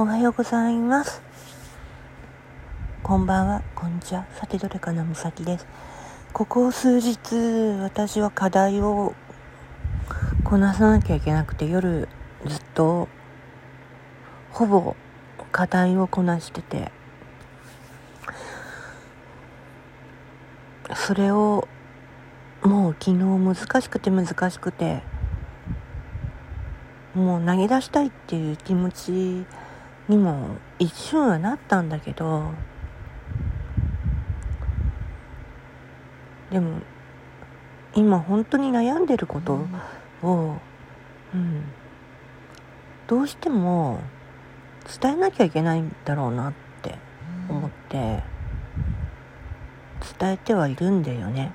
おはようございます。こんばんは、こんにちは。さてどれかなみさきです。ここ数日、私は課題をこなさなきゃいけなくて、夜ずっとほぼ課題をこなしてて、それをもう昨日難しくて難しくて、もう投げ出したいっていう気持ちにも一瞬はなったんだけどでも今本当に悩んでることを、うん、どうしても伝えなきゃいけないんだろうなって思って伝えてはいるんだよね。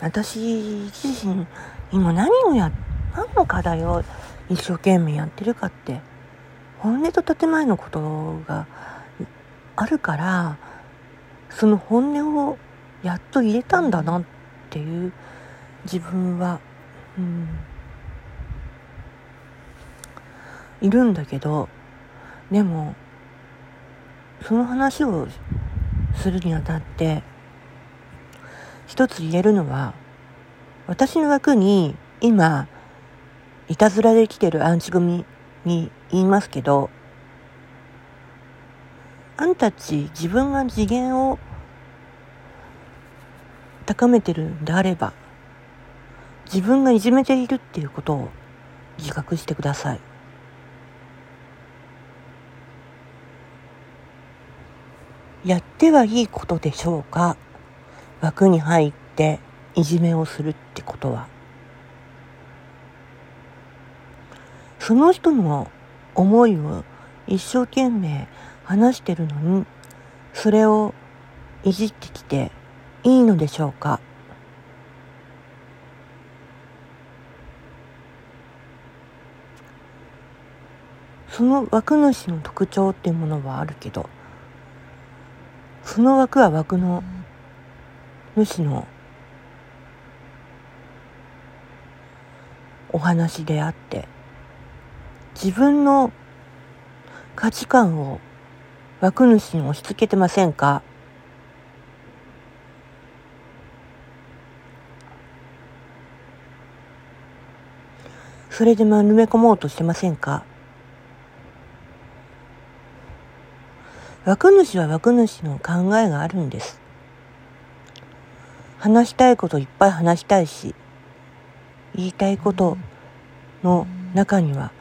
私自身今何をや何の課題を一生懸命やってるかって。本音と建前のことがあるからその本音をやっと入れたんだなっていう自分は、うん、いるんだけどでもその話をするにあたって一つ言えるのは私の枠に今いたずらで来てるアンチ組に言いますけどあんたち自分が次元を高めてるんであれば自分がいじめているっていうことを自覚してください。やってはいいことでしょうか枠に入っていじめをするってことはその人の思いを一生懸命話してるのにそれをいじってきていいのでしょうか？その枠主の特徴っていうものはあるけどその枠は枠の主のお話であって自分の価値観を枠主に押し付けてませんか？それで丸め込もうとしてませんか？枠主は枠主の考えがあるんです。話したいこといっぱい話したいし、言いたいことの中には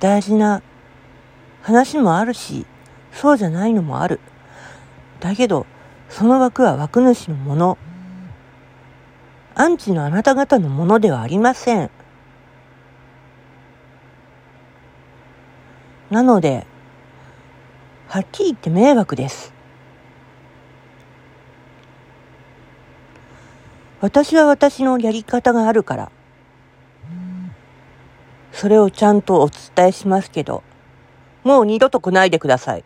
大事な話もあるし、そうじゃないのもある。だけど、その枠は枠主のもの。アンチのあなた方のものではありません。なので、はっきり言って迷惑です。私は私のやり方があるから、それをちゃんとお伝えしますけど、もう二度と来ないでください。